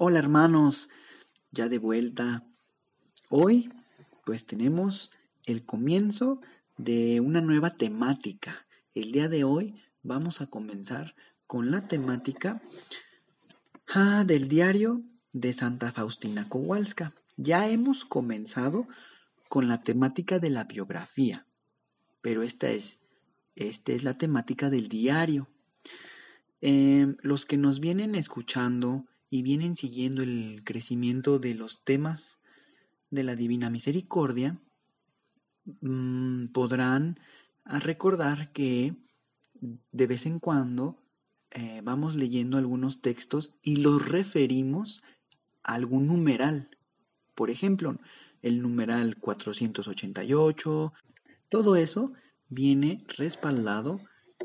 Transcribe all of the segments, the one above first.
Hola hermanos, ya de vuelta. Hoy pues tenemos el comienzo de una nueva temática. El día de hoy vamos a comenzar con la temática ah, del diario de Santa Faustina Kowalska. Ya hemos comenzado con la temática de la biografía, pero esta es, esta es la temática del diario. Em, los que nos vienen escuchando y vienen siguiendo el crecimiento de los temas de la Divina Misericordia, mm, podrán ah, recordar que de vez en cuando eh, vamos leyendo algunos textos y los referimos a algún numeral. Por ejemplo, el numeral 488, todo eso viene respaldado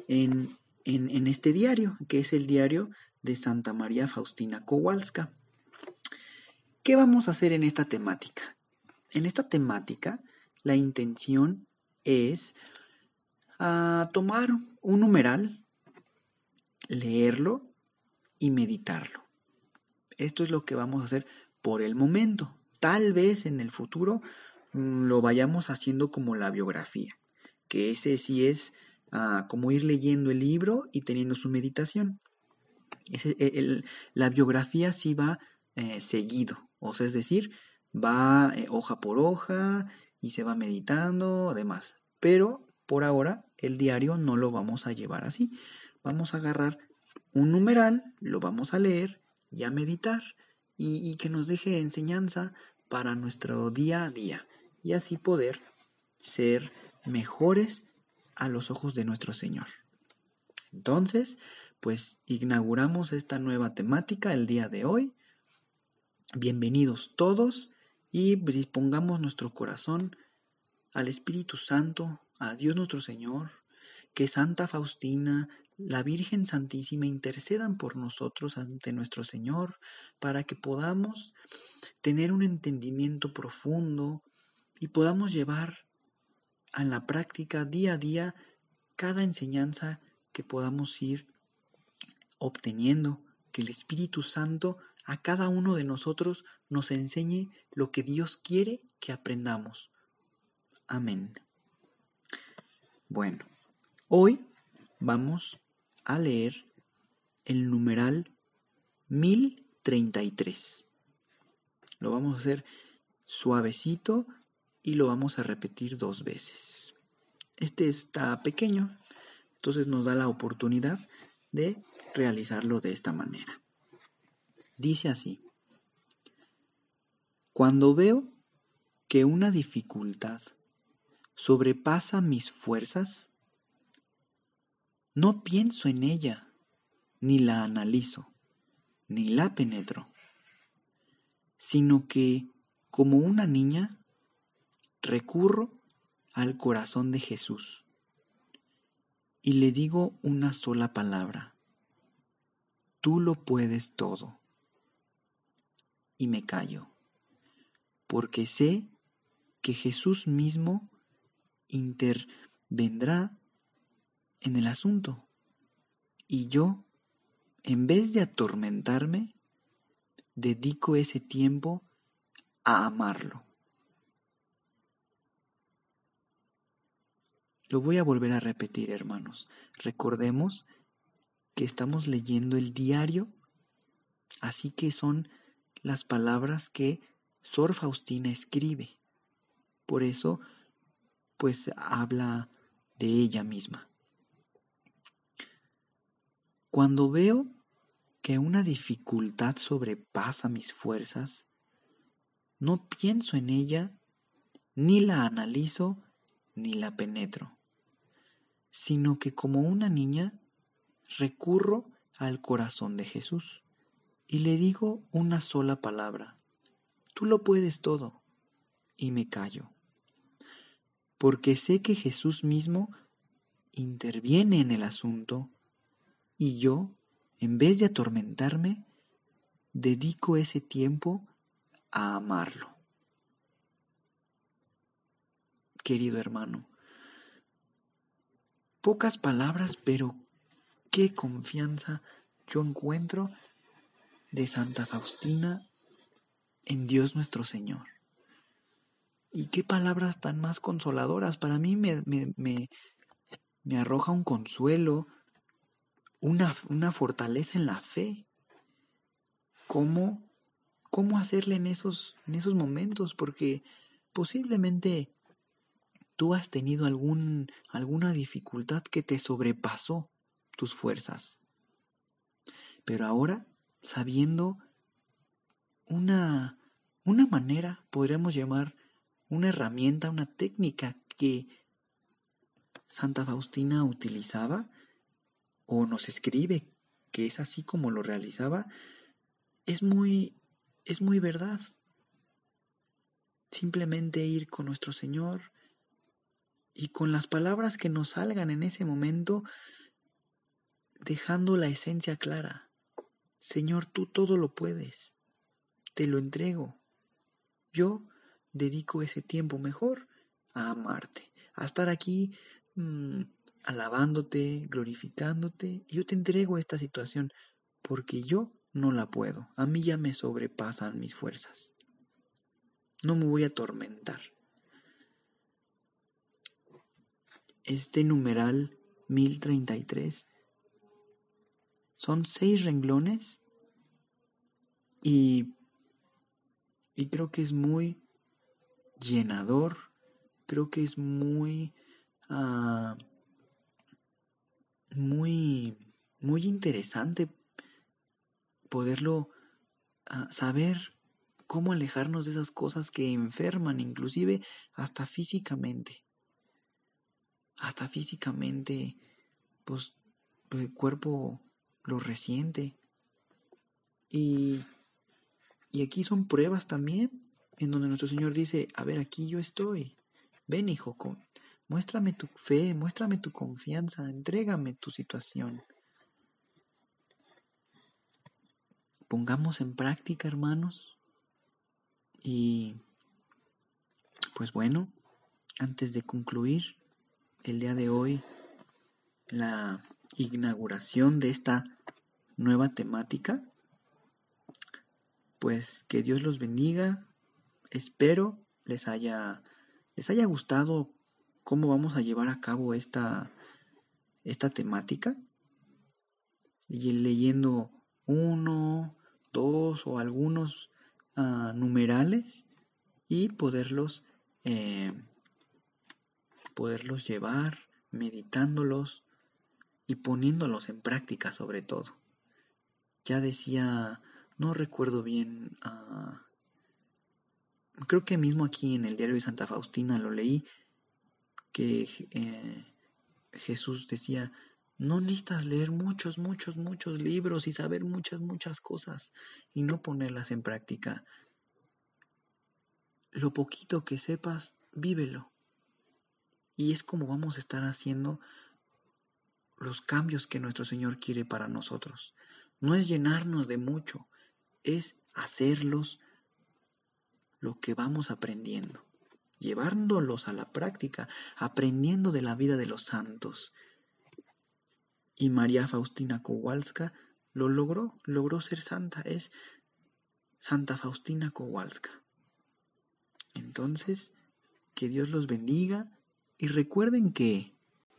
en, en, en este diario, que es el diario de Santa María Faustina Kowalska. ¿Qué vamos a hacer en esta temática? En esta temática, la intención es ah, tomar un numeral, leerlo y meditarlo. Esto es lo que vamos a hacer por el momento. Tal vez en el futuro mm, lo vayamos haciendo como la biografía, que ese sí es ah, como ir leyendo el libro y teniendo su meditación. E, la biografía sí va eh, seguido, o sea, es decir, va eh, hoja por hoja y se va meditando, además. Pero por ahora el diario no lo vamos a llevar así. Vamos a agarrar un numeral, lo vamos a leer y a meditar y que nos deje enseñanza para nuestro día a día y así poder ser mejores a los ojos de nuestro Señor. Entonces, pues inauguramos esta nueva temática el día de hoy. Bienvenidos todos y dispongamos nuestro corazón al Espíritu Santo, a Dios nuestro Señor, que Santa Faustina, la Virgen Santísima intercedan por nosotros ante nuestro Señor, para que podamos tener un entendimiento profundo y podamos llevar a la práctica día a día cada enseñanza que podamos ir obteniendo que el Espíritu Santo a cada uno de nosotros nos enseñe lo que Dios quiere que aprendamos. Amén. Bueno, hoy vamos a leer el numeral 1033. Lo vamos a hacer suavecito y lo vamos a repetir dos veces. Este está pequeño, entonces nos da la oportunidad de realizarlo de esta manera. Dice así, cuando veo que una dificultad sobrepasa mis fuerzas, no pienso en ella, ni la analizo, ni la penetro, sino que, como una niña, recurro al corazón de Jesús y le digo una sola palabra, tú lo puedes todo. Y me callo, porque sé que Jesús mismo intervendrá en el asunto. Y yo, en vez de atormentarme, dedico ese tiempo a amarlo. Lo voy a volver a repetir, hermanos. Recordemos que estamos leyendo el diario, así que son las palabras que Sor Faustina escribe. Por eso, pues habla de ella misma. Cuando veo que una dificultad sobrepasa mis fuerzas, no pienso en ella, ni la analizo, ni la penetro, sino que como una niña recurro al corazón de Jesús y le digo una sola palabra. Tú lo puedes todo. Y me callo. Porque sé que Jesús mismo interviene en el asunto y yo, en vez de atormentarme, dedico ese tiempo a amarlo. Querido hermano, pocas palabras, pero qué confianza yo encuentro de Santa Faustina en Dios nuestro Señor. Y qué palabras tan más consoladoras. Para mí me, me, me, me arroja un consuelo, una, una, fortaleza en la fe. ¿Cómo, cómo hacerle en esos, en esos momentos? Porque posiblemente tú has tenido algún, alguna dificultad que te sobrepasó tus fuerzas. Pero ahora, sabiendo una, una manera, podríamos llamar una herramienta, una técnica que Santa Faustina utilizaba o nos escribe que es así como lo realizaba, es muy, es muy verdad. Simplemente ir con nuestro Señor y con las palabras que nos salgan en ese momento, dejando la esencia clara. Señor, tú todo lo puedes. Te lo entrego. Yo dedico ese tiempo mejor a amarte, a estar aquí mmm, alabándote, glorificándote. Yo te entrego esta situación porque yo no la puedo. A mí ya me sobrepasan mis fuerzas. No me voy a atormentar. Este numeral 1033 son seis renglones y, y creo que es muy llenador, creo que es muy, uh, muy, muy interesante poderlo uh, saber cómo alejarnos de esas cosas que enferman, inclusive hasta físicamente. Hasta físicamente, pues el cuerpo lo resiente. Y, y aquí son pruebas también en donde nuestro Señor dice, a ver, aquí yo estoy. Ven, hijo, muéstrame tu fe, muéstrame tu confianza, entrégame tu situación. Pongamos en práctica, hermanos. Y, pues bueno, antes de concluir el día de hoy, la inauguración de esta nueva temática, pues que Dios los bendiga, espero les haya, les haya gustado cómo vamos a llevar a cabo esta, esta temática. Y leyendo uno, dos o algunos uh, numerales y poderlos, eh, poderlos llevar, meditándolos y poniéndolos en práctica sobre todo. Ya decía, no recuerdo bien uh, creo que mismo aquí en el diario de Santa Faustina lo leí, que eh, Jesús decía, no necesitas leer muchos, muchos, muchos libros y saber muchas, muchas cosas y no ponerlas en práctica. Lo poquito que sepas, vívelo. Y es como vamos a estar haciendo los cambios que nuestro Señor quiere para nosotros. No es llenarnos de mucho, es hacerlos lo que vamos aprendiendo, llevándolos a la práctica, aprendiendo de la vida de los santos. Y María Faustina Kowalska lo logró, logró ser santa, es Santa Faustina Kowalska. Entonces, que Dios los bendiga y recuerden que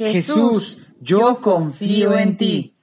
Jesús, yo confío en ti.